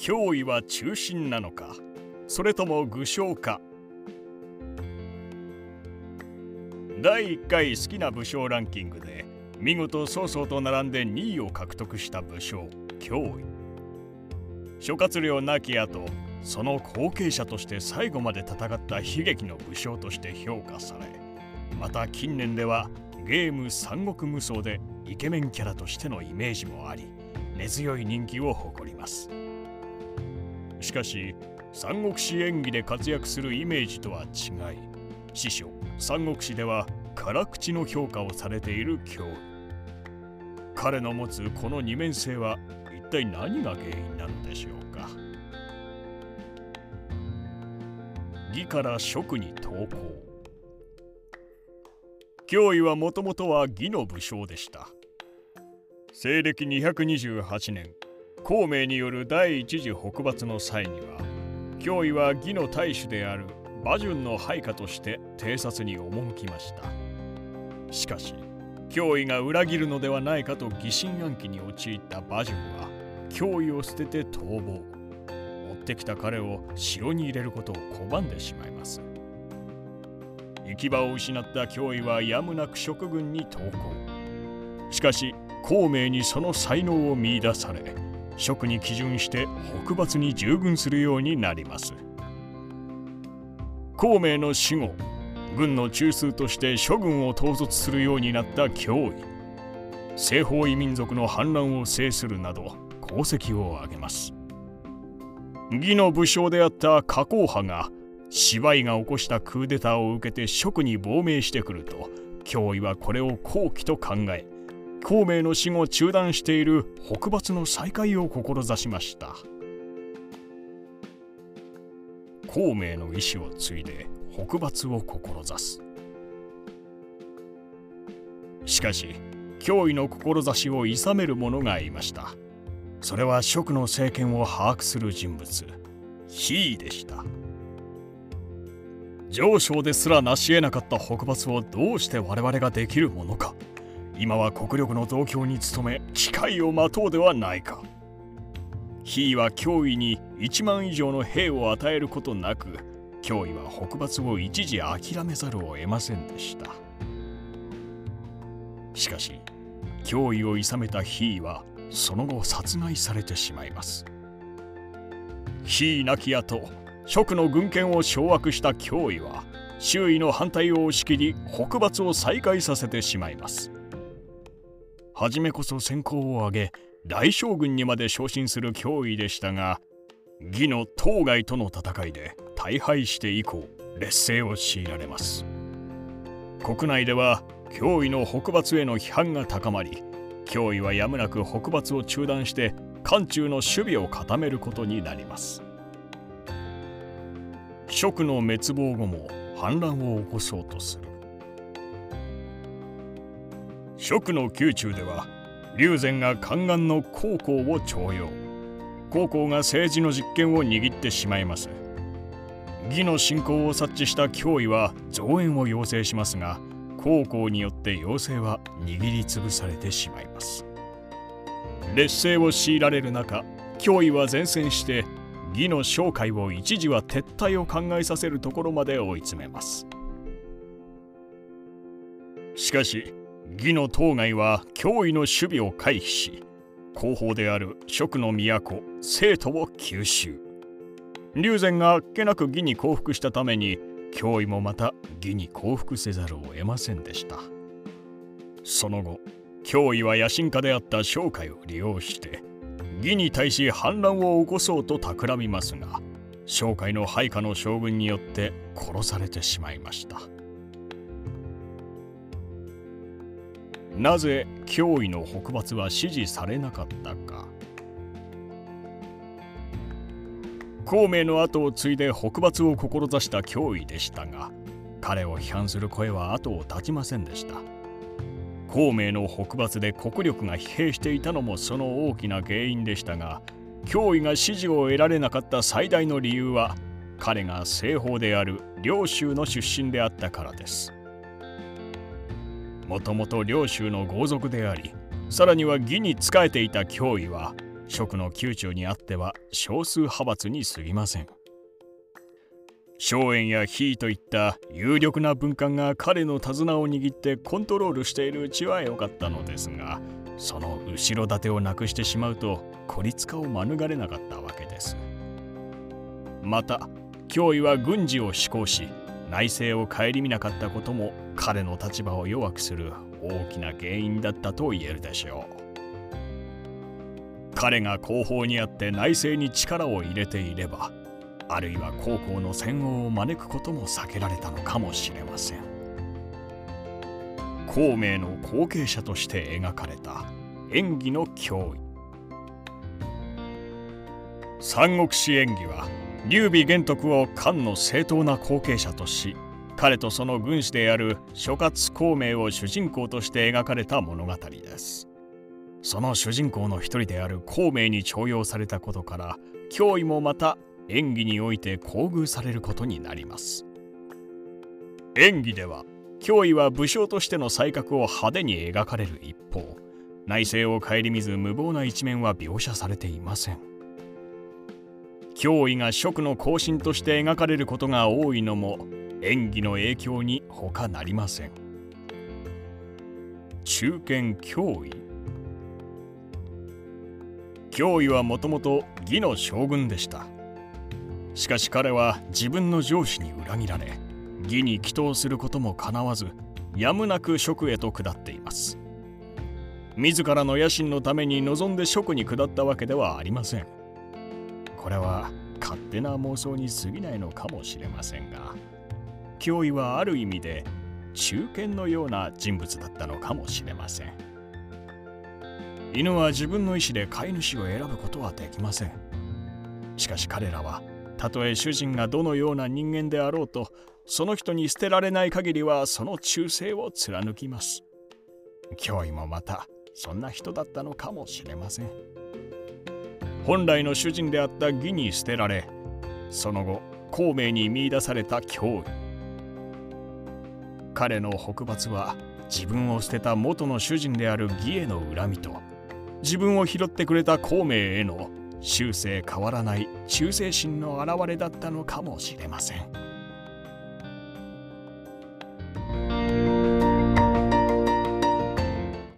脅威は中心なのか？それとも具象か第1回好きな武将ランキングで見事曹操と並んで2位を獲得した武将脅威。諸葛亮亡き後その後継者として最後まで戦った悲劇の武将として評価されまた近年ではゲーム三国無双でイケメンキャラとしてのイメージもあり根強い人気を誇ります。しかし三国志演技で活躍するイメージとは違い師匠三国志では辛口の評価をされている脅威彼の持つこの二面性は一体何が原因なのでしょうか。義から職に投稿脅威はもともとは義の武将でした。西暦228年孔明による第一次北伐の際には脅威は義の大主である馬順の配下として偵察に赴きました。しかし脅威が裏切るのではないかと疑心暗鬼に陥った馬順は脅威を捨てて逃亡。追ってきた彼を城に入れることを拒んでしまいます。行き場を失った脅威はやむなく職軍に投降。しかし孔明にその才能を見いだされ職に基準して北伐に従軍するようになります。孔明の死後軍の中枢として諸軍を統率するようになった脅威。西方異民族の反乱を制するなど功績を挙げます。義の武将であった加工派が芝居が起こしたクーデターを受けて職に亡命してくると脅威はこれを好機と考え孔明の死後中断している北伐の再開を志しました。孔明の意志を継いで北伐を志す。しかし脅威の志を諌める者がいました。それは蜀の政権を把握する人物ヒーでした。上昇ですら成し得なかった北伐をどうして我々ができるものか。今は国力の増強に努め機会を待とうではないか。ヒーは脅威に1万以上の兵を与えることなく脅威は北伐を一時諦めざるを得ませんでした。しかし脅威を諌めたヒーはその後殺害されてしまいます。ヒー亡き後蜀の軍権を掌握した脅威は周囲の反対を押し切り北伐を再開させてしまいます。初めこそ先行を挙げ大将軍にまで昇進する脅威でしたが義の当該との戦いで大敗して以降劣勢を強いられます。国内では脅威の北伐への批判が高まり脅威はやむなく北伐を中断して漢中の守備を固めることになります。蜀の滅亡後も反乱を起こそうとする。蜀の宮中では龍禅が宦官の高校を徴用。高校が政治の実権を握ってしまいます。義の信仰を察知した脅威は増援を要請しますが高校によって要請は握りつぶされてしまいます。劣勢を強いられる中脅威は前線して義の商会を一時は撤退を考えさせるところまで追い詰めます。しかし義の当該は脅威の守備を回避し後方である蜀の都生徒を吸収。龍禅があっけなく義に降伏したために脅威もまた義に降伏せざるを得ませんでした。その後脅威は野心家であった商会を利用して義に対し反乱を起こそうと企みますが商会の配下の将軍によって殺されてしまいました。なぜ脅威の北伐は支持されなかったか。孔明の後を継いで北伐を志した脅威でしたが彼を批判する声は後を絶ちませんでした。孔明の北伐で国力が疲弊していたのもその大きな原因でしたが脅威が支持を得られなかった最大の理由は彼が西方である領州の出身であったからです。もともと領州の豪族でありさらには義に仕えていた脅威は職の宮中にあっては少数派閥に過ぎません。荘園や比叡といった有力な文官が彼の手綱を握ってコントロールしているうちは良かったのですがその後ろ盾をなくしてしまうと孤立化を免れなかったわけです。また脅威は軍事を施行し内政を顧みなかったことも彼の立場を弱くする大きな原因だったと言えるでしょう。彼が後方にあって内政に力を入れていればあるいは高校の戦王を招くことも避けられたのかもしれません。孔明の後継者として描かれた演技の脅威。三国志演技は劉備玄徳を漢の正当な後継者とし彼とその軍師である諸葛孔明を主人公として描かれた物語です。その主人公の一人である孔明に重用されたことから脅威もまた演技において厚遇されることになります。演技では脅威は武将としての才覚を派手に描かれる一方内政を顧みず無謀な一面は描写されていません。脅威が職の行進として描かれることが多いのも演技の影響に他なりません。中堅脅威。脅威はもともと義の将軍でした。しかし彼は自分の上司に裏切られ義に祈祷することもかなわずやむなく職へと下っています。自らの野心のために望んで職に下ったわけではありません。これは勝手な妄想に過ぎないのかもしれませんが脅威はある意味で中堅のような人物だったのかもしれません。犬は自分の意思で飼い主を選ぶことはできません。しかし彼らはたとえ主人がどのような人間であろうとその人に捨てられない限りはその忠誠を貫きます。脅威もまたそんな人だったのかもしれません。本来の主人であった義に捨てられその後孔明に見いだされた脅威彼の北伐は自分を捨てた元の主人である義への恨みと自分を拾ってくれた孔明への終生変わらない忠誠心の表れだったのかもしれません。